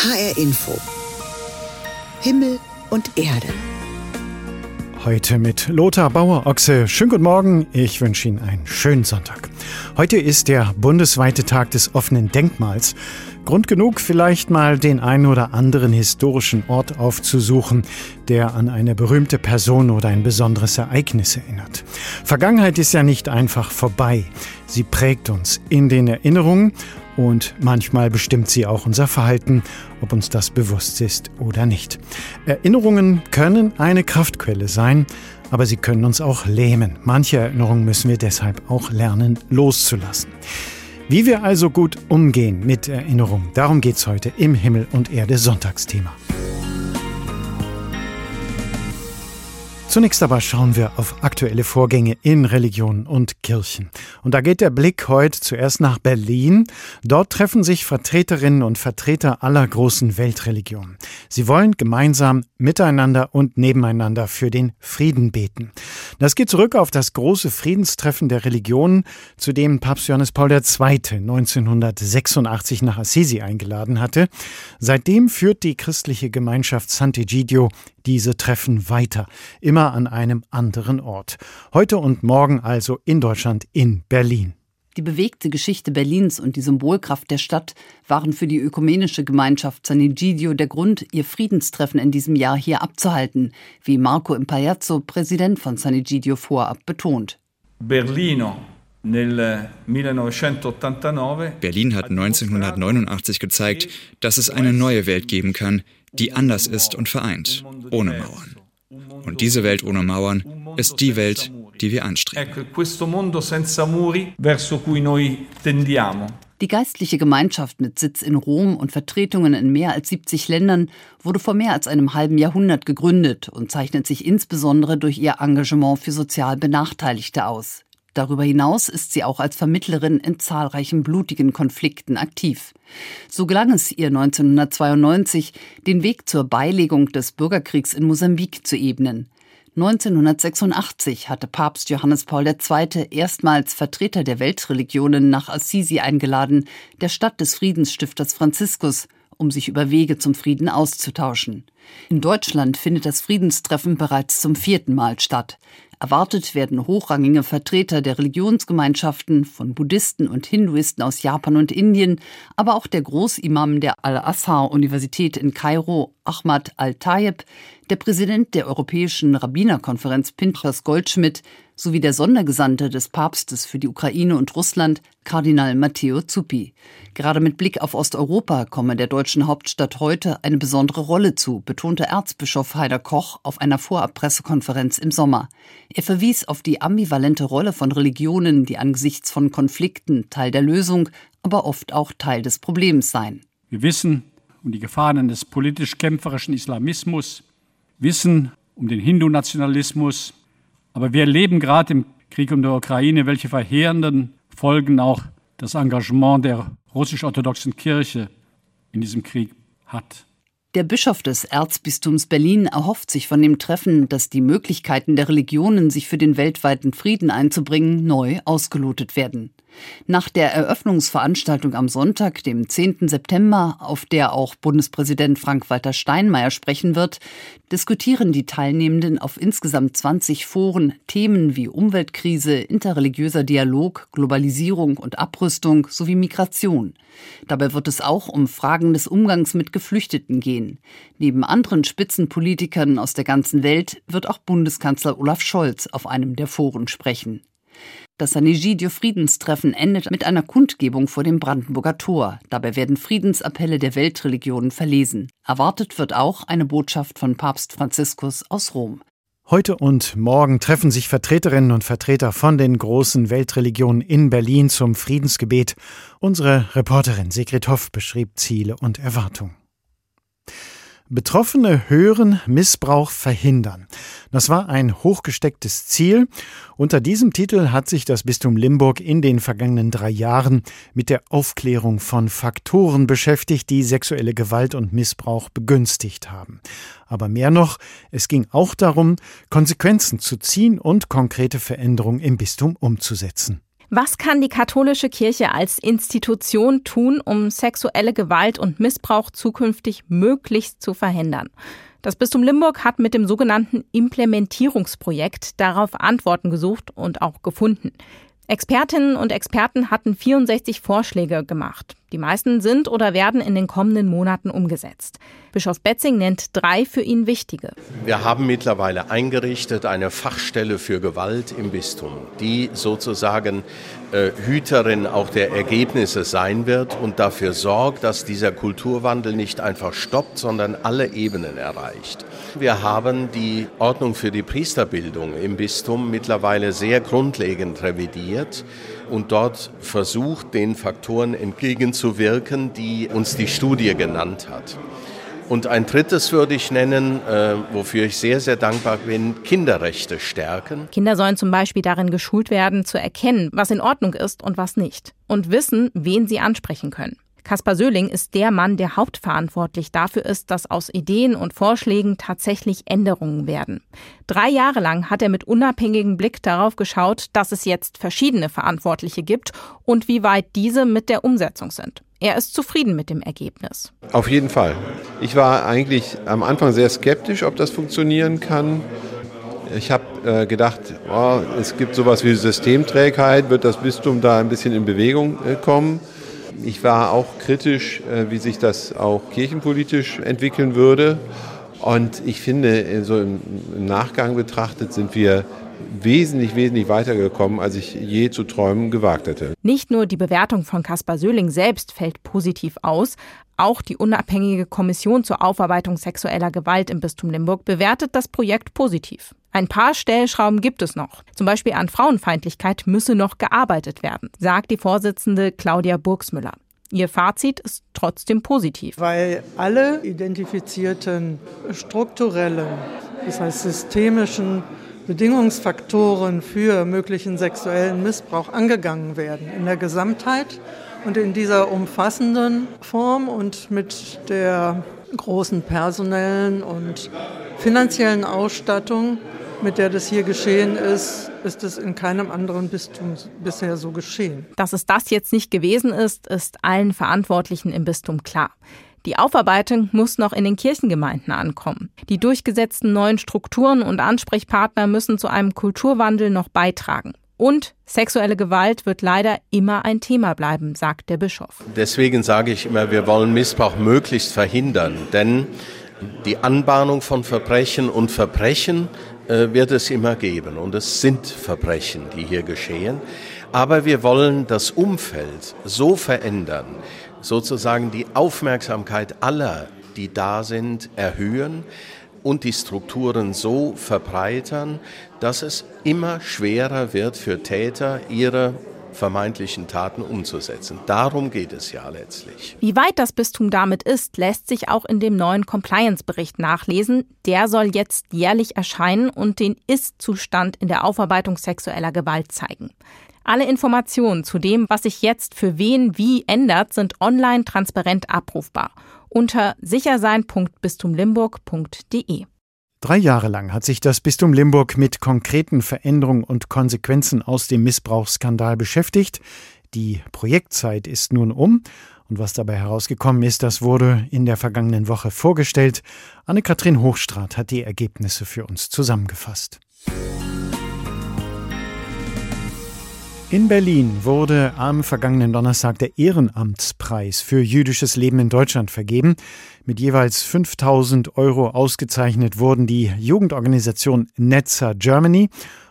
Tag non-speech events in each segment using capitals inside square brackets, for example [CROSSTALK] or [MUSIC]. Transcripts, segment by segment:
HR Info. Himmel und Erde. Heute mit Lothar Bauer-Ochse. Schönen guten Morgen. Ich wünsche Ihnen einen schönen Sonntag. Heute ist der bundesweite Tag des offenen Denkmals. Grund genug, vielleicht mal den einen oder anderen historischen Ort aufzusuchen, der an eine berühmte Person oder ein besonderes Ereignis erinnert. Vergangenheit ist ja nicht einfach vorbei. Sie prägt uns in den Erinnerungen und manchmal bestimmt sie auch unser Verhalten, ob uns das bewusst ist oder nicht. Erinnerungen können eine Kraftquelle sein, aber sie können uns auch lähmen. Manche Erinnerungen müssen wir deshalb auch lernen loszulassen. Wie wir also gut umgehen mit Erinnerung, darum geht's heute im Himmel und Erde Sonntagsthema. Zunächst aber schauen wir auf aktuelle Vorgänge in Religionen und Kirchen. Und da geht der Blick heute zuerst nach Berlin. Dort treffen sich Vertreterinnen und Vertreter aller großen Weltreligionen. Sie wollen gemeinsam miteinander und nebeneinander für den Frieden beten. Das geht zurück auf das große Friedenstreffen der Religionen, zu dem Papst Johannes Paul II. 1986 nach Assisi eingeladen hatte. Seitdem führt die christliche Gemeinschaft Sant'Egidio diese Treffen weiter, immer an einem anderen Ort. Heute und morgen also in Deutschland in Berlin. Die bewegte Geschichte Berlins und die Symbolkraft der Stadt waren für die ökumenische Gemeinschaft San Egidio der Grund, ihr Friedenstreffen in diesem Jahr hier abzuhalten, wie Marco Impaiazzo, Präsident von San Egidio, vorab betont. Berlino Berlin hat 1989 gezeigt, dass es eine neue Welt geben kann, die anders ist und vereint, ohne Mauern. Und diese Welt ohne Mauern ist die Welt, die wir anstreben. Die geistliche Gemeinschaft mit Sitz in Rom und Vertretungen in mehr als 70 Ländern wurde vor mehr als einem halben Jahrhundert gegründet und zeichnet sich insbesondere durch ihr Engagement für sozial Benachteiligte aus. Darüber hinaus ist sie auch als Vermittlerin in zahlreichen blutigen Konflikten aktiv. So gelang es ihr 1992, den Weg zur Beilegung des Bürgerkriegs in Mosambik zu ebnen. 1986 hatte Papst Johannes Paul II. erstmals Vertreter der Weltreligionen nach Assisi eingeladen, der Stadt des Friedensstifters Franziskus, um sich über Wege zum Frieden auszutauschen. In Deutschland findet das Friedenstreffen bereits zum vierten Mal statt. Erwartet werden hochrangige Vertreter der Religionsgemeinschaften von Buddhisten und Hinduisten aus Japan und Indien, aber auch der Großimam der Al-Azhar-Universität in Kairo, Ahmad Al-Tayeb, der Präsident der Europäischen Rabbinerkonferenz Pinchas Goldschmidt sowie der Sondergesandte des Papstes für die Ukraine und Russland, Kardinal Matteo Zuppi. Gerade mit Blick auf Osteuropa komme der deutschen Hauptstadt heute eine besondere Rolle zu, betonte Erzbischof Heider Koch auf einer Vorabpressekonferenz im Sommer. Er verwies auf die ambivalente Rolle von Religionen, die angesichts von Konflikten Teil der Lösung, aber oft auch Teil des Problems seien. Wir wissen um die Gefahren des politisch-kämpferischen Islamismus, wissen um den Hindu-Nationalismus, aber wir erleben gerade im Krieg um die Ukraine, welche verheerenden Folgen auch das Engagement der russisch-orthodoxen Kirche in diesem Krieg hat. Der Bischof des Erzbistums Berlin erhofft sich von dem Treffen, dass die Möglichkeiten der Religionen, sich für den weltweiten Frieden einzubringen, neu ausgelotet werden. Nach der Eröffnungsveranstaltung am Sonntag, dem 10. September, auf der auch Bundespräsident Frank-Walter Steinmeier sprechen wird, diskutieren die Teilnehmenden auf insgesamt 20 Foren Themen wie Umweltkrise, interreligiöser Dialog, Globalisierung und Abrüstung sowie Migration. Dabei wird es auch um Fragen des Umgangs mit Geflüchteten gehen. Neben anderen Spitzenpolitikern aus der ganzen Welt wird auch Bundeskanzler Olaf Scholz auf einem der Foren sprechen. Das San Egidio Friedenstreffen endet mit einer Kundgebung vor dem Brandenburger Tor. Dabei werden Friedensappelle der Weltreligionen verlesen. Erwartet wird auch eine Botschaft von Papst Franziskus aus Rom. Heute und morgen treffen sich Vertreterinnen und Vertreter von den großen Weltreligionen in Berlin zum Friedensgebet. Unsere Reporterin Sigrid Hoff beschrieb Ziele und Erwartungen. Betroffene hören, Missbrauch verhindern. Das war ein hochgestecktes Ziel. Unter diesem Titel hat sich das Bistum Limburg in den vergangenen drei Jahren mit der Aufklärung von Faktoren beschäftigt, die sexuelle Gewalt und Missbrauch begünstigt haben. Aber mehr noch, es ging auch darum, Konsequenzen zu ziehen und konkrete Veränderungen im Bistum umzusetzen. Was kann die katholische Kirche als Institution tun, um sexuelle Gewalt und Missbrauch zukünftig möglichst zu verhindern? Das Bistum Limburg hat mit dem sogenannten Implementierungsprojekt darauf Antworten gesucht und auch gefunden. Expertinnen und Experten hatten 64 Vorschläge gemacht. Die meisten sind oder werden in den kommenden Monaten umgesetzt. Bischof Betzing nennt drei für ihn wichtige. Wir haben mittlerweile eingerichtet eine Fachstelle für Gewalt im Bistum, die sozusagen äh, Hüterin auch der Ergebnisse sein wird und dafür sorgt, dass dieser Kulturwandel nicht einfach stoppt, sondern alle Ebenen erreicht. Wir haben die Ordnung für die Priesterbildung im Bistum mittlerweile sehr grundlegend revidiert und dort versucht, den Faktoren entgegenzuwirken, die uns die Studie genannt hat. Und ein drittes würde ich nennen, äh, wofür ich sehr, sehr dankbar bin, Kinderrechte stärken. Kinder sollen zum Beispiel darin geschult werden, zu erkennen, was in Ordnung ist und was nicht. Und wissen, wen sie ansprechen können. Kaspar Söhling ist der Mann, der hauptverantwortlich dafür ist, dass aus Ideen und Vorschlägen tatsächlich Änderungen werden. Drei Jahre lang hat er mit unabhängigem Blick darauf geschaut, dass es jetzt verschiedene Verantwortliche gibt und wie weit diese mit der Umsetzung sind. Er ist zufrieden mit dem Ergebnis. Auf jeden Fall. Ich war eigentlich am Anfang sehr skeptisch, ob das funktionieren kann. Ich habe äh, gedacht, oh, es gibt sowas wie Systemträgheit, wird das Bistum da ein bisschen in Bewegung äh, kommen. Ich war auch kritisch, äh, wie sich das auch kirchenpolitisch entwickeln würde. Und ich finde, äh, so im Nachgang betrachtet sind wir wesentlich, wesentlich weitergekommen, als ich je zu träumen gewagt hätte. Nicht nur die Bewertung von Caspar Söhling selbst fällt positiv aus, auch die unabhängige Kommission zur Aufarbeitung sexueller Gewalt im Bistum Limburg bewertet das Projekt positiv. Ein paar Stellschrauben gibt es noch. Zum Beispiel an Frauenfeindlichkeit müsse noch gearbeitet werden, sagt die Vorsitzende Claudia Burgsmüller. Ihr Fazit ist trotzdem positiv. Weil alle identifizierten strukturellen, das heißt systemischen Bedingungsfaktoren für möglichen sexuellen Missbrauch angegangen werden in der Gesamtheit und in dieser umfassenden Form und mit der großen personellen und finanziellen Ausstattung, mit der das hier geschehen ist, ist es in keinem anderen Bistum bisher so geschehen. Dass es das jetzt nicht gewesen ist, ist allen Verantwortlichen im Bistum klar. Die Aufarbeitung muss noch in den Kirchengemeinden ankommen. Die durchgesetzten neuen Strukturen und Ansprechpartner müssen zu einem Kulturwandel noch beitragen. Und sexuelle Gewalt wird leider immer ein Thema bleiben, sagt der Bischof. Deswegen sage ich immer, wir wollen Missbrauch möglichst verhindern, denn die Anbahnung von Verbrechen und Verbrechen wird es immer geben und es sind Verbrechen, die hier geschehen. Aber wir wollen das Umfeld so verändern, sozusagen die Aufmerksamkeit aller, die da sind, erhöhen und die Strukturen so verbreitern, dass es immer schwerer wird für Täter, ihre vermeintlichen Taten umzusetzen. Darum geht es ja letztlich. Wie weit das Bistum damit ist, lässt sich auch in dem neuen Compliance-Bericht nachlesen. Der soll jetzt jährlich erscheinen und den Ist-Zustand in der Aufarbeitung sexueller Gewalt zeigen. Alle Informationen zu dem, was sich jetzt für wen wie ändert, sind online transparent abrufbar unter sichersein.bistumlimburg.de. Drei Jahre lang hat sich das Bistum Limburg mit konkreten Veränderungen und Konsequenzen aus dem Missbrauchsskandal beschäftigt. Die Projektzeit ist nun um und was dabei herausgekommen ist, das wurde in der vergangenen Woche vorgestellt. Anne-Kathrin Hochstrat hat die Ergebnisse für uns zusammengefasst. In Berlin wurde am vergangenen Donnerstag der Ehrenamtspreis für jüdisches Leben in Deutschland vergeben. Mit jeweils 5000 Euro ausgezeichnet wurden die Jugendorganisation Netzer Germany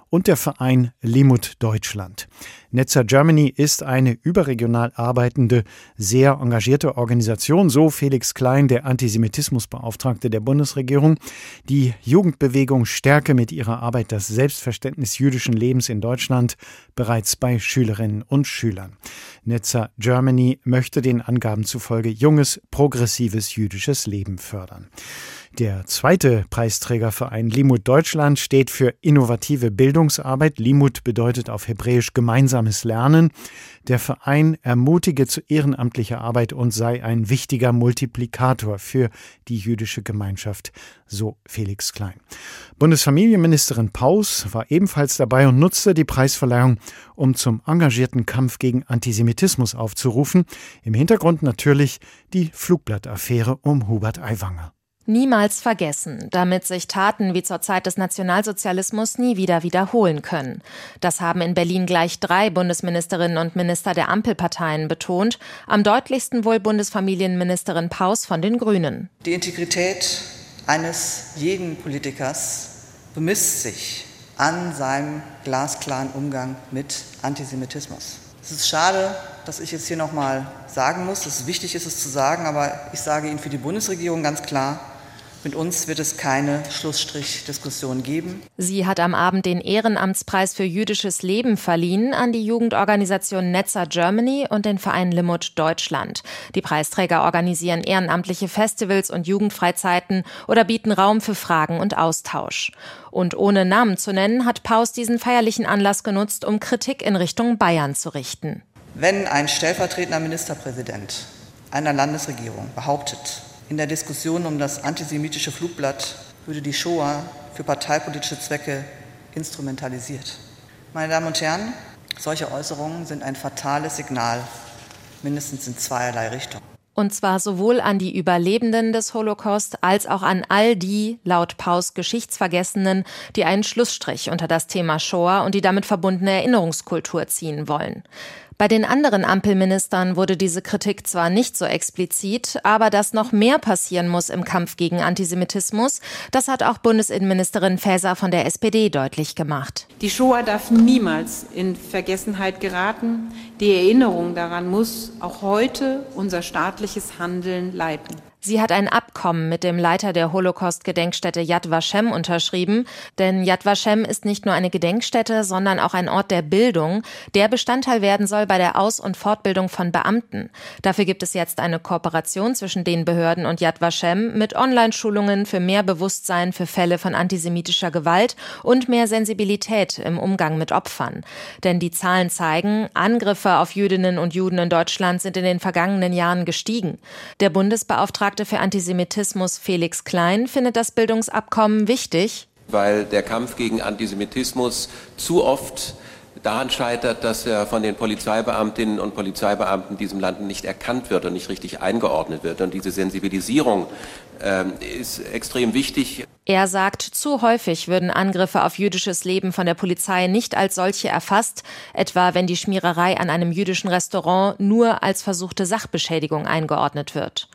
und der Verein Limut Deutschland. Netzer Germany ist eine überregional arbeitende, sehr engagierte Organisation, so Felix Klein, der Antisemitismusbeauftragte der Bundesregierung. Die Jugendbewegung stärke mit ihrer Arbeit das Selbstverständnis jüdischen Lebens in Deutschland bereits bei Schülerinnen und Schülern. Netzer Germany möchte den Angaben zufolge junges, progressives jüdisches Leben fördern. Der zweite Preisträgerverein Limut Deutschland steht für innovative Bildungsarbeit. Limut bedeutet auf Hebräisch gemeinsames Lernen. Der Verein ermutige zu ehrenamtlicher Arbeit und sei ein wichtiger Multiplikator für die jüdische Gemeinschaft, so Felix Klein. Bundesfamilienministerin Paus war ebenfalls dabei und nutzte die Preisverleihung, um zum engagierten Kampf gegen Antisemitismus aufzurufen. Im Hintergrund natürlich die Flugblattaffäre um Hubert Aiwanger. Niemals vergessen, damit sich Taten wie zur Zeit des Nationalsozialismus nie wieder wiederholen können. Das haben in Berlin gleich drei Bundesministerinnen und Minister der Ampelparteien betont, am deutlichsten wohl Bundesfamilienministerin Paus von den Grünen. Die Integrität eines jeden Politikers bemisst sich an seinem glasklaren Umgang mit Antisemitismus. Es ist schade, dass ich jetzt hier noch mal sagen muss. Es ist wichtig, ist es zu sagen, aber ich sage Ihnen für die Bundesregierung ganz klar: mit uns wird es keine Schlussstrichdiskussion geben. Sie hat am Abend den Ehrenamtspreis für jüdisches Leben verliehen an die Jugendorganisation Netzer Germany und den Verein Limut Deutschland. Die Preisträger organisieren ehrenamtliche Festivals und Jugendfreizeiten oder bieten Raum für Fragen und Austausch. Und ohne Namen zu nennen, hat Paus diesen feierlichen Anlass genutzt, um Kritik in Richtung Bayern zu richten. Wenn ein stellvertretender Ministerpräsident einer Landesregierung behauptet, in der Diskussion um das antisemitische Flugblatt würde die Shoah für parteipolitische Zwecke instrumentalisiert. Meine Damen und Herren, solche Äußerungen sind ein fatales Signal, mindestens in zweierlei Richtungen. Und zwar sowohl an die Überlebenden des Holocaust als auch an all die, laut Paus Geschichtsvergessenen, die einen Schlussstrich unter das Thema Shoah und die damit verbundene Erinnerungskultur ziehen wollen. Bei den anderen Ampelministern wurde diese Kritik zwar nicht so explizit, aber dass noch mehr passieren muss im Kampf gegen Antisemitismus, das hat auch Bundesinnenministerin Faeser von der SPD deutlich gemacht. Die Shoah darf niemals in Vergessenheit geraten. Die Erinnerung daran muss auch heute unser staatliches Handeln leiten. Sie hat ein Abkommen mit dem Leiter der Holocaust-Gedenkstätte Yad Vashem unterschrieben, denn Yad Vashem ist nicht nur eine Gedenkstätte, sondern auch ein Ort der Bildung, der Bestandteil werden soll bei der Aus- und Fortbildung von Beamten. Dafür gibt es jetzt eine Kooperation zwischen den Behörden und Yad Vashem mit Online-Schulungen für mehr Bewusstsein für Fälle von antisemitischer Gewalt und mehr Sensibilität im Umgang mit Opfern. Denn die Zahlen zeigen, Angriffe auf Jüdinnen und Juden in Deutschland sind in den vergangenen Jahren gestiegen. Der Bundesbeauftragte Beauftragte für Antisemitismus Felix Klein findet das Bildungsabkommen wichtig. Weil der Kampf gegen Antisemitismus zu oft daran scheitert, dass er von den Polizeibeamtinnen und Polizeibeamten in diesem Land nicht erkannt wird und nicht richtig eingeordnet wird. Und diese Sensibilisierung äh, ist extrem wichtig. Er sagt, zu häufig würden Angriffe auf jüdisches Leben von der Polizei nicht als solche erfasst, etwa wenn die Schmiererei an einem jüdischen Restaurant nur als versuchte Sachbeschädigung eingeordnet wird.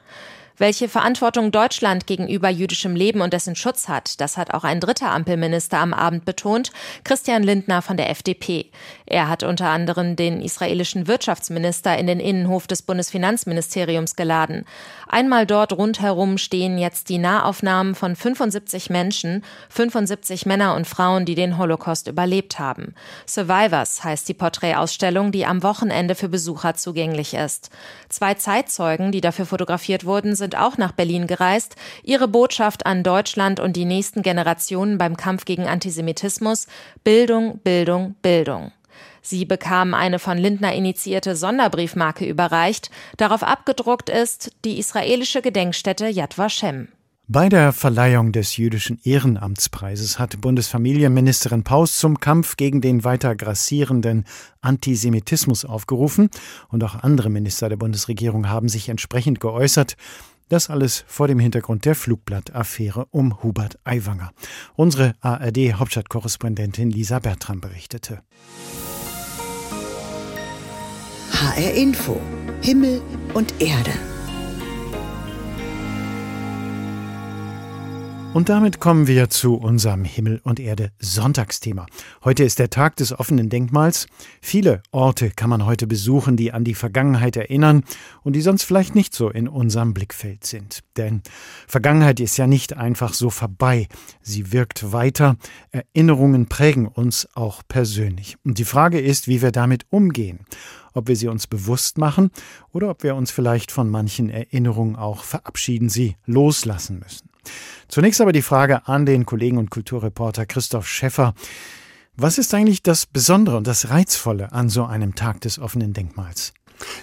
Welche Verantwortung Deutschland gegenüber jüdischem Leben und dessen Schutz hat, das hat auch ein dritter Ampelminister am Abend betont, Christian Lindner von der FDP. Er hat unter anderem den israelischen Wirtschaftsminister in den Innenhof des Bundesfinanzministeriums geladen. Einmal dort rundherum stehen jetzt die Nahaufnahmen von 75 Menschen, 75 Männer und Frauen, die den Holocaust überlebt haben. Survivors heißt die Porträtausstellung, die am Wochenende für Besucher zugänglich ist. Zwei Zeitzeugen, die dafür fotografiert wurden, sind auch nach Berlin gereist. Ihre Botschaft an Deutschland und die nächsten Generationen beim Kampf gegen Antisemitismus Bildung, Bildung, Bildung. Sie bekamen eine von Lindner initiierte Sonderbriefmarke überreicht. Darauf abgedruckt ist die israelische Gedenkstätte Yad Vashem. Bei der Verleihung des jüdischen Ehrenamtspreises hat Bundesfamilienministerin Paus zum Kampf gegen den weiter grassierenden Antisemitismus aufgerufen und auch andere Minister der Bundesregierung haben sich entsprechend geäußert. Das alles vor dem Hintergrund der Flugblattaffäre um Hubert Aiwanger. Unsere ARD-Hauptstadtkorrespondentin Lisa Bertram berichtete. HR Info. Himmel und Erde. Und damit kommen wir zu unserem Himmel und Erde Sonntagsthema. Heute ist der Tag des offenen Denkmals. Viele Orte kann man heute besuchen, die an die Vergangenheit erinnern und die sonst vielleicht nicht so in unserem Blickfeld sind. Denn Vergangenheit ist ja nicht einfach so vorbei. Sie wirkt weiter. Erinnerungen prägen uns auch persönlich. Und die Frage ist, wie wir damit umgehen ob wir sie uns bewusst machen oder ob wir uns vielleicht von manchen Erinnerungen auch verabschieden, sie loslassen müssen. Zunächst aber die Frage an den Kollegen und Kulturreporter Christoph Schäffer. Was ist eigentlich das Besondere und das Reizvolle an so einem Tag des offenen Denkmals?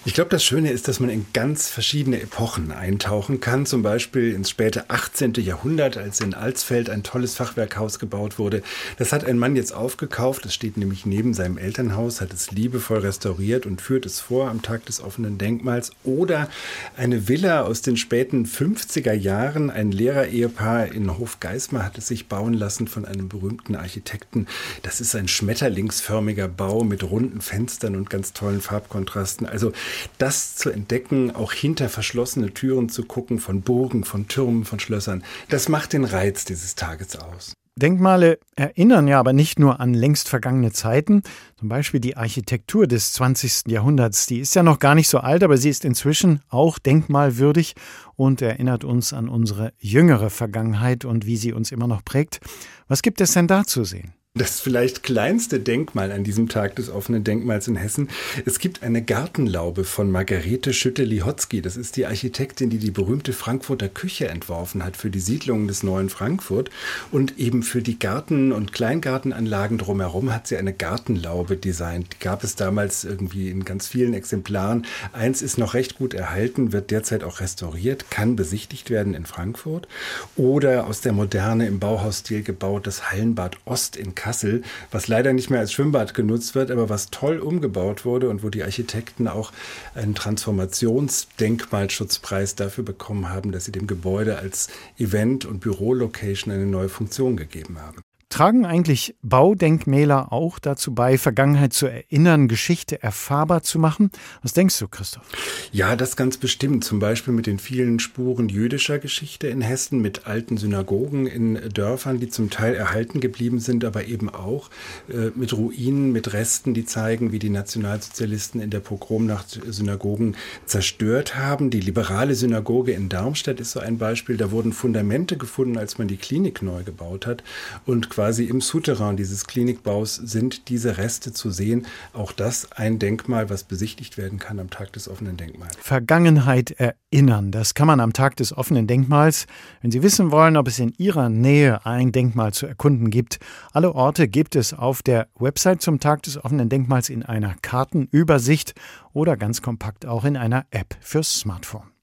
Ich glaube, das Schöne ist, dass man in ganz verschiedene Epochen eintauchen kann. Zum Beispiel ins späte 18. Jahrhundert, als in Alsfeld ein tolles Fachwerkhaus gebaut wurde. Das hat ein Mann jetzt aufgekauft. Es steht nämlich neben seinem Elternhaus, hat es liebevoll restauriert und führt es vor am Tag des offenen Denkmals. Oder eine Villa aus den späten 50er Jahren. Ein Lehrerehepaar in Hofgeismar hat es sich bauen lassen von einem berühmten Architekten. Das ist ein schmetterlingsförmiger Bau mit runden Fenstern und ganz tollen Farbkontrasten. Also das zu entdecken, auch hinter verschlossene Türen zu gucken, von Burgen, von Türmen, von Schlössern, das macht den Reiz dieses Tages aus. Denkmale erinnern ja aber nicht nur an längst vergangene Zeiten. Zum Beispiel die Architektur des 20. Jahrhunderts, die ist ja noch gar nicht so alt, aber sie ist inzwischen auch denkmalwürdig und erinnert uns an unsere jüngere Vergangenheit und wie sie uns immer noch prägt. Was gibt es denn da zu sehen? Das vielleicht kleinste Denkmal an diesem Tag des offenen Denkmals in Hessen. Es gibt eine Gartenlaube von Margarete Schütte-Lihotzky. Das ist die Architektin, die die berühmte Frankfurter Küche entworfen hat für die Siedlungen des neuen Frankfurt. Und eben für die Garten- und Kleingartenanlagen drumherum hat sie eine Gartenlaube designt. Die gab es damals irgendwie in ganz vielen Exemplaren. Eins ist noch recht gut erhalten, wird derzeit auch restauriert, kann besichtigt werden in Frankfurt. Oder aus der Moderne im Bauhausstil gebaut das Hallenbad Ost in Kassel, was leider nicht mehr als Schwimmbad genutzt wird, aber was toll umgebaut wurde und wo die Architekten auch einen Transformationsdenkmalschutzpreis dafür bekommen haben, dass sie dem Gebäude als Event- und Bürolocation eine neue Funktion gegeben haben. Tragen eigentlich Baudenkmäler auch dazu bei, Vergangenheit zu erinnern, Geschichte erfahrbar zu machen? Was denkst du, Christoph? Ja, das ganz bestimmt. Zum Beispiel mit den vielen Spuren jüdischer Geschichte in Hessen, mit alten Synagogen in Dörfern, die zum Teil erhalten geblieben sind, aber eben auch äh, mit Ruinen, mit Resten, die zeigen, wie die Nationalsozialisten in der Pogromnacht Synagogen zerstört haben. Die liberale Synagoge in Darmstadt ist so ein Beispiel. Da wurden Fundamente gefunden, als man die Klinik neu gebaut hat und quasi im Souterrain dieses Klinikbaus sind diese Reste zu sehen. Auch das ein Denkmal, was besichtigt werden kann am Tag des offenen Denkmals. Vergangenheit erinnern, das kann man am Tag des offenen Denkmals. Wenn Sie wissen wollen, ob es in Ihrer Nähe ein Denkmal zu erkunden gibt, alle Orte gibt es auf der Website zum Tag des offenen Denkmals in einer Kartenübersicht oder ganz kompakt auch in einer App fürs Smartphone.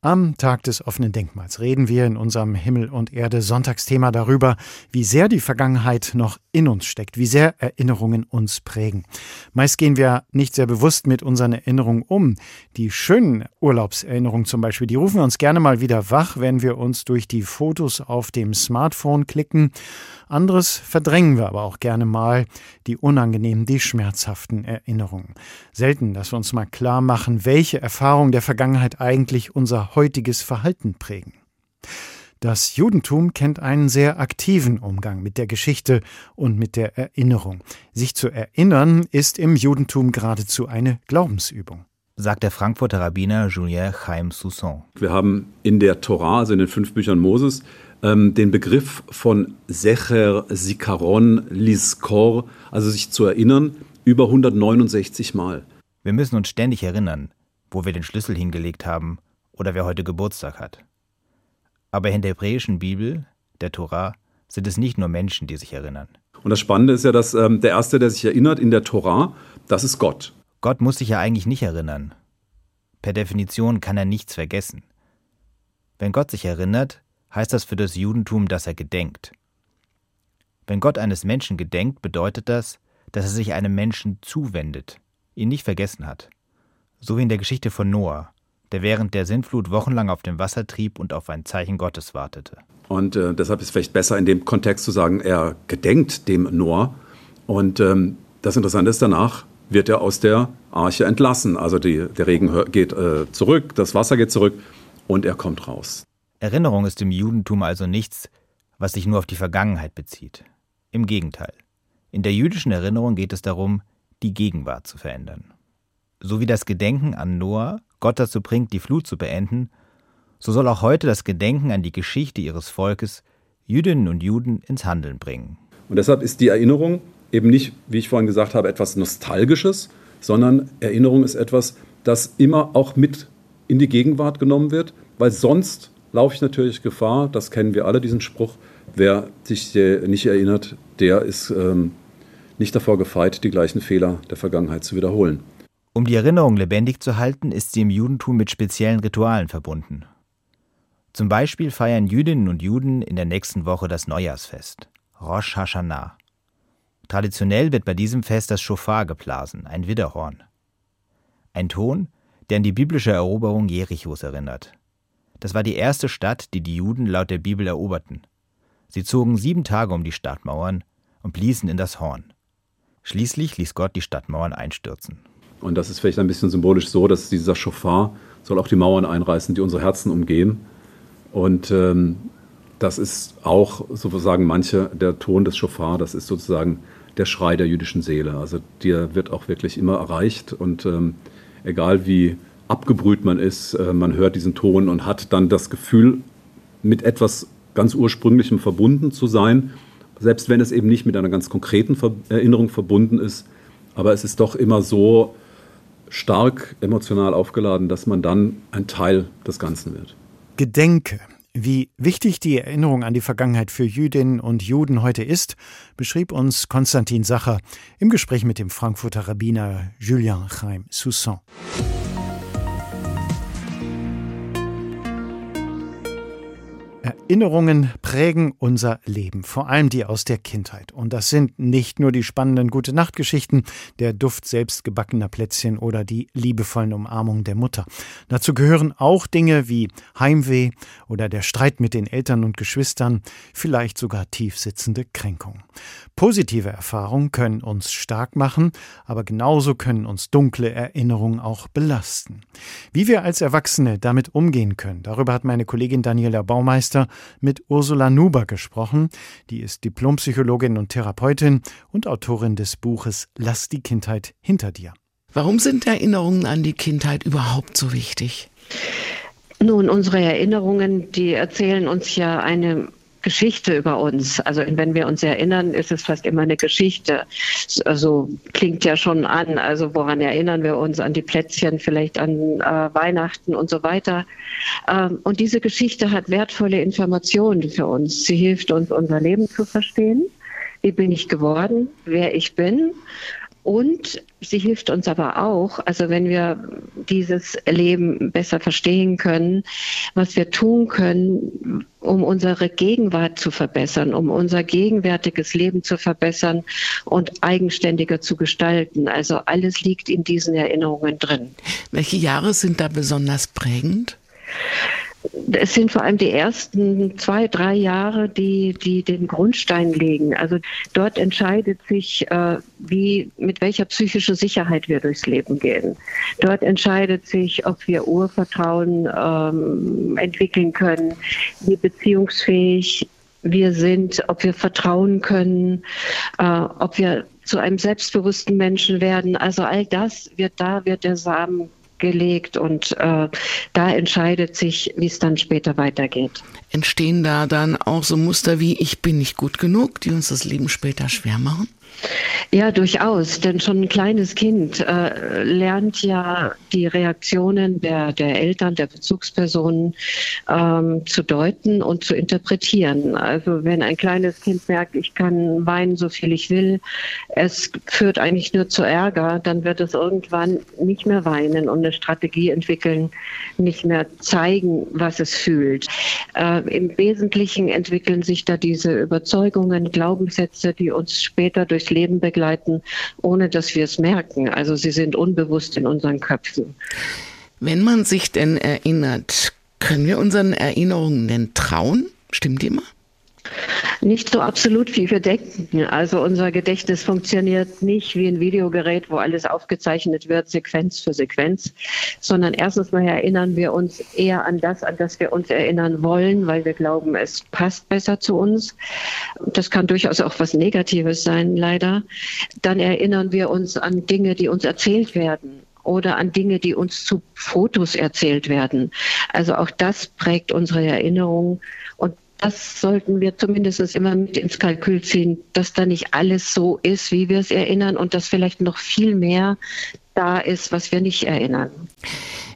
Am Tag des offenen Denkmals reden wir in unserem Himmel und Erde Sonntagsthema darüber, wie sehr die Vergangenheit noch in uns steckt, wie sehr Erinnerungen uns prägen. Meist gehen wir nicht sehr bewusst mit unseren Erinnerungen um. Die schönen Urlaubserinnerungen zum Beispiel, die rufen uns gerne mal wieder wach, wenn wir uns durch die Fotos auf dem Smartphone klicken. Anderes verdrängen wir aber auch gerne mal, die unangenehmen, die schmerzhaften Erinnerungen. Selten, dass wir uns mal klar machen, welche Erfahrungen der Vergangenheit eigentlich unser heutiges Verhalten prägen. Das Judentum kennt einen sehr aktiven Umgang mit der Geschichte und mit der Erinnerung. Sich zu erinnern ist im Judentum geradezu eine Glaubensübung sagt der Frankfurter Rabbiner Julien Chaim Sousson. Wir haben in der Torah, also in den fünf Büchern Moses, ähm, den Begriff von Secher, Sikaron, Liskor, also sich zu erinnern, über 169 Mal. Wir müssen uns ständig erinnern, wo wir den Schlüssel hingelegt haben oder wer heute Geburtstag hat. Aber in der hebräischen Bibel, der Torah, sind es nicht nur Menschen, die sich erinnern. Und das Spannende ist ja, dass ähm, der Erste, der sich erinnert in der Torah, das ist Gott. Gott muss sich ja eigentlich nicht erinnern. Per Definition kann er nichts vergessen. Wenn Gott sich erinnert, heißt das für das Judentum, dass er gedenkt. Wenn Gott eines Menschen gedenkt, bedeutet das, dass er sich einem Menschen zuwendet, ihn nicht vergessen hat. So wie in der Geschichte von Noah, der während der Sintflut wochenlang auf dem Wasser trieb und auf ein Zeichen Gottes wartete. Und äh, deshalb ist es vielleicht besser in dem Kontext zu sagen, er gedenkt dem Noah. Und ähm, das Interessante ist danach, wird er aus der Arche entlassen. Also die, der Regen geht äh, zurück, das Wasser geht zurück und er kommt raus. Erinnerung ist im Judentum also nichts, was sich nur auf die Vergangenheit bezieht. Im Gegenteil. In der jüdischen Erinnerung geht es darum, die Gegenwart zu verändern. So wie das Gedenken an Noah Gott dazu bringt, die Flut zu beenden, so soll auch heute das Gedenken an die Geschichte ihres Volkes Jüdinnen und Juden ins Handeln bringen. Und deshalb ist die Erinnerung eben nicht, wie ich vorhin gesagt habe, etwas Nostalgisches, sondern Erinnerung ist etwas, das immer auch mit in die Gegenwart genommen wird, weil sonst laufe ich natürlich Gefahr, das kennen wir alle, diesen Spruch, wer sich nicht erinnert, der ist ähm, nicht davor gefeit, die gleichen Fehler der Vergangenheit zu wiederholen. Um die Erinnerung lebendig zu halten, ist sie im Judentum mit speziellen Ritualen verbunden. Zum Beispiel feiern Jüdinnen und Juden in der nächsten Woche das Neujahrsfest, Rosh Hashanah. Traditionell wird bei diesem Fest das Schofar geblasen, ein Widderhorn. Ein Ton, der an die biblische Eroberung Jerichos erinnert. Das war die erste Stadt, die die Juden laut der Bibel eroberten. Sie zogen sieben Tage um die Stadtmauern und bliesen in das Horn. Schließlich ließ Gott die Stadtmauern einstürzen. Und das ist vielleicht ein bisschen symbolisch so, dass dieser Schofar soll auch die Mauern einreißen, die unsere Herzen umgeben. Und ähm, das ist auch, so sagen manche, der Ton des Schofar, das ist sozusagen der Schrei der jüdischen Seele. Also der wird auch wirklich immer erreicht und ähm, egal wie abgebrüht man ist, äh, man hört diesen Ton und hat dann das Gefühl, mit etwas ganz Ursprünglichem verbunden zu sein, selbst wenn es eben nicht mit einer ganz konkreten Erinnerung verbunden ist. Aber es ist doch immer so stark emotional aufgeladen, dass man dann ein Teil des Ganzen wird. Gedenke. Wie wichtig die Erinnerung an die Vergangenheit für Jüdinnen und Juden heute ist, beschrieb uns Konstantin Sacher im Gespräch mit dem Frankfurter Rabbiner Julien Chaim Soussan. Erinnerungen prägen unser Leben, vor allem die aus der Kindheit. Und das sind nicht nur die spannenden Gute-Nacht-Geschichten, der Duft selbstgebackener Plätzchen oder die liebevollen Umarmungen der Mutter. Dazu gehören auch Dinge wie Heimweh oder der Streit mit den Eltern und Geschwistern, vielleicht sogar tiefsitzende Kränkungen. Positive Erfahrungen können uns stark machen, aber genauso können uns dunkle Erinnerungen auch belasten. Wie wir als Erwachsene damit umgehen können, darüber hat meine Kollegin Daniela Baumeister mit Ursula Nuber gesprochen. Die ist Diplompsychologin und Therapeutin und Autorin des Buches Lass die Kindheit hinter dir. Warum sind Erinnerungen an die Kindheit überhaupt so wichtig? Nun, unsere Erinnerungen, die erzählen uns ja eine Geschichte über uns. Also wenn wir uns erinnern, ist es fast immer eine Geschichte. Also klingt ja schon an. Also woran erinnern wir uns? An die Plätzchen, vielleicht an äh, Weihnachten und so weiter. Ähm, und diese Geschichte hat wertvolle Informationen für uns. Sie hilft uns, unser Leben zu verstehen. Wie bin ich geworden? Wer ich bin? Und sie hilft uns aber auch, also wenn wir dieses Leben besser verstehen können, was wir tun können, um unsere Gegenwart zu verbessern, um unser gegenwärtiges Leben zu verbessern und eigenständiger zu gestalten. Also alles liegt in diesen Erinnerungen drin. Welche Jahre sind da besonders prägend? Es sind vor allem die ersten zwei, drei Jahre, die, die den Grundstein legen. Also dort entscheidet sich, äh, wie, mit welcher psychischen Sicherheit wir durchs Leben gehen. Dort entscheidet sich, ob wir Urvertrauen ähm, entwickeln können, wie beziehungsfähig wir sind, ob wir vertrauen können, äh, ob wir zu einem selbstbewussten Menschen werden. Also all das wird da, wird der Samen gelegt und äh, da entscheidet sich, wie es dann später weitergeht. Entstehen da dann auch so Muster wie ich bin nicht gut genug, die uns das Leben später schwer machen? Ja, durchaus. Denn schon ein kleines Kind äh, lernt ja die Reaktionen der, der Eltern, der Bezugspersonen ähm, zu deuten und zu interpretieren. Also wenn ein kleines Kind merkt, ich kann weinen, so viel ich will, es führt eigentlich nur zu Ärger, dann wird es irgendwann nicht mehr weinen und eine Strategie entwickeln, nicht mehr zeigen, was es fühlt. Äh, Im Wesentlichen entwickeln sich da diese Überzeugungen, Glaubenssätze, die uns später durch Leben begleiten, ohne dass wir es merken. Also sie sind unbewusst in unseren Köpfen. Wenn man sich denn erinnert, können wir unseren Erinnerungen denn trauen? Stimmt die immer? Nicht so absolut, wie wir denken. Also unser Gedächtnis funktioniert nicht wie ein Videogerät, wo alles aufgezeichnet wird, Sequenz für Sequenz, sondern erstens mal erinnern wir uns eher an das, an das wir uns erinnern wollen, weil wir glauben, es passt besser zu uns. Das kann durchaus auch was Negatives sein, leider. Dann erinnern wir uns an Dinge, die uns erzählt werden oder an Dinge, die uns zu Fotos erzählt werden. Also auch das prägt unsere Erinnerung und das sollten wir zumindest immer mit ins Kalkül ziehen, dass da nicht alles so ist, wie wir es erinnern und dass vielleicht noch viel mehr da ist, was wir nicht erinnern.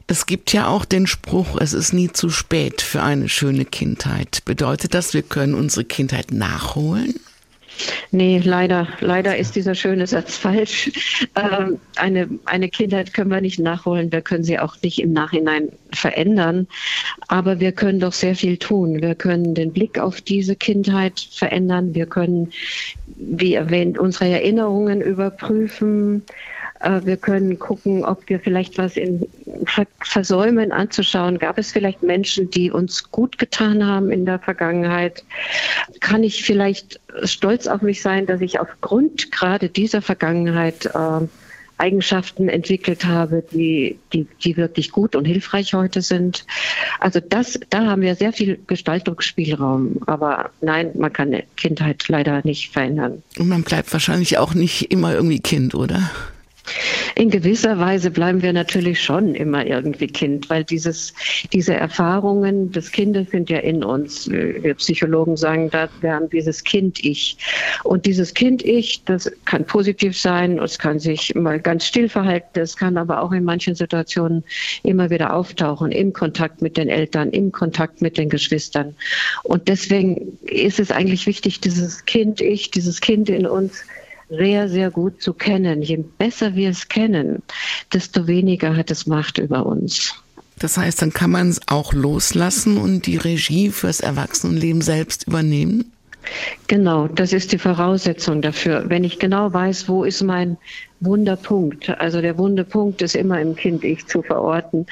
Es gibt ja auch den Spruch, es ist nie zu spät für eine schöne Kindheit. Bedeutet das, wir können unsere Kindheit nachholen? Nee, leider, leider ist dieser schöne Satz [LAUGHS] falsch. Ähm, eine, eine Kindheit können wir nicht nachholen, wir können sie auch nicht im Nachhinein verändern, aber wir können doch sehr viel tun. Wir können den Blick auf diese Kindheit verändern, wir können, wie erwähnt, unsere Erinnerungen überprüfen, wir können gucken, ob wir vielleicht was in versäumen anzuschauen. Gab es vielleicht Menschen, die uns gut getan haben in der Vergangenheit? Kann ich vielleicht stolz auf mich sein, dass ich aufgrund gerade dieser Vergangenheit äh, Eigenschaften entwickelt habe, die, die, die wirklich gut und hilfreich heute sind. Also das, da haben wir sehr viel Gestaltungsspielraum. Aber nein, man kann Kindheit leider nicht verändern. Und man bleibt wahrscheinlich auch nicht immer irgendwie Kind, oder? In gewisser Weise bleiben wir natürlich schon immer irgendwie Kind, weil dieses, diese Erfahrungen des Kindes sind ja in uns. Wir Psychologen sagen, dass wir haben dieses Kind-Ich. Und dieses Kind-Ich, das kann positiv sein, es kann sich mal ganz still verhalten, es kann aber auch in manchen Situationen immer wieder auftauchen, im Kontakt mit den Eltern, im Kontakt mit den Geschwistern. Und deswegen ist es eigentlich wichtig, dieses Kind-Ich, dieses Kind in uns, sehr, sehr gut zu kennen. Je besser wir es kennen, desto weniger hat es Macht über uns. Das heißt, dann kann man es auch loslassen und die Regie fürs Erwachsenenleben selbst übernehmen? Genau, das ist die Voraussetzung dafür. Wenn ich genau weiß, wo ist mein Wunderpunkt, also der Wunderpunkt ist immer im Kind-Ich zu verorten,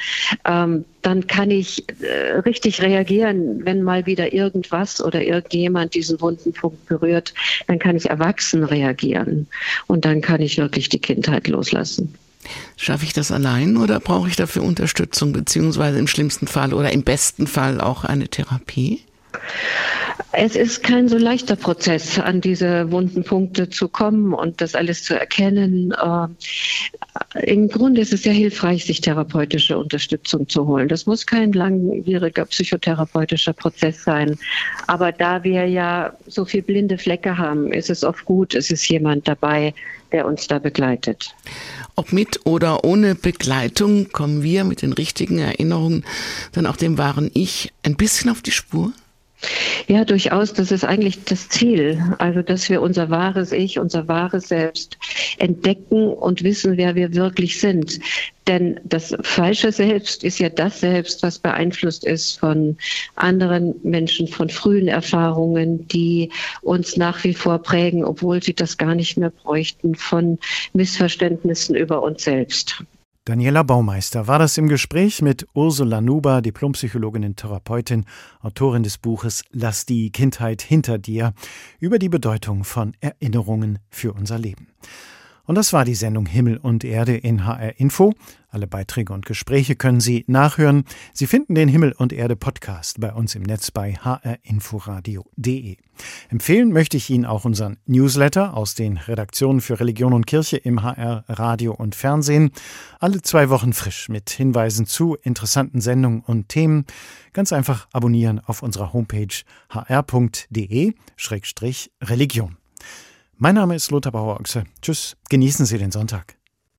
ähm, dann kann ich äh, richtig reagieren, wenn mal wieder irgendwas oder irgendjemand diesen wunden Punkt berührt, dann kann ich erwachsen reagieren und dann kann ich wirklich die Kindheit loslassen. Schaffe ich das allein oder brauche ich dafür Unterstützung, beziehungsweise im schlimmsten Fall oder im besten Fall auch eine Therapie? Es ist kein so leichter Prozess, an diese wunden Punkte zu kommen und das alles zu erkennen. Äh, Im Grunde ist es sehr hilfreich, sich therapeutische Unterstützung zu holen. Das muss kein langwieriger psychotherapeutischer Prozess sein. Aber da wir ja so viele blinde Flecke haben, ist es oft gut, es ist jemand dabei, der uns da begleitet. Ob mit oder ohne Begleitung kommen wir mit den richtigen Erinnerungen dann auch dem wahren Ich ein bisschen auf die Spur? Ja, durchaus. Das ist eigentlich das Ziel. Also, dass wir unser wahres Ich, unser wahres Selbst entdecken und wissen, wer wir wirklich sind. Denn das falsche Selbst ist ja das Selbst, was beeinflusst ist von anderen Menschen, von frühen Erfahrungen, die uns nach wie vor prägen, obwohl sie das gar nicht mehr bräuchten, von Missverständnissen über uns selbst. Daniela Baumeister war das im Gespräch mit Ursula Nuber, Diplompsychologin und Therapeutin, Autorin des Buches Lass die Kindheit hinter dir, über die Bedeutung von Erinnerungen für unser Leben. Und das war die Sendung Himmel und Erde in HR Info. Alle Beiträge und Gespräche können Sie nachhören. Sie finden den Himmel und Erde Podcast bei uns im Netz bei hrinforadio.de. Empfehlen möchte ich Ihnen auch unseren Newsletter aus den Redaktionen für Religion und Kirche im HR Radio und Fernsehen. Alle zwei Wochen frisch mit Hinweisen zu interessanten Sendungen und Themen. Ganz einfach abonnieren auf unserer Homepage hr.de-religion. Mein Name ist Lothar Bauer-Ochse. Tschüss, genießen Sie den Sonntag.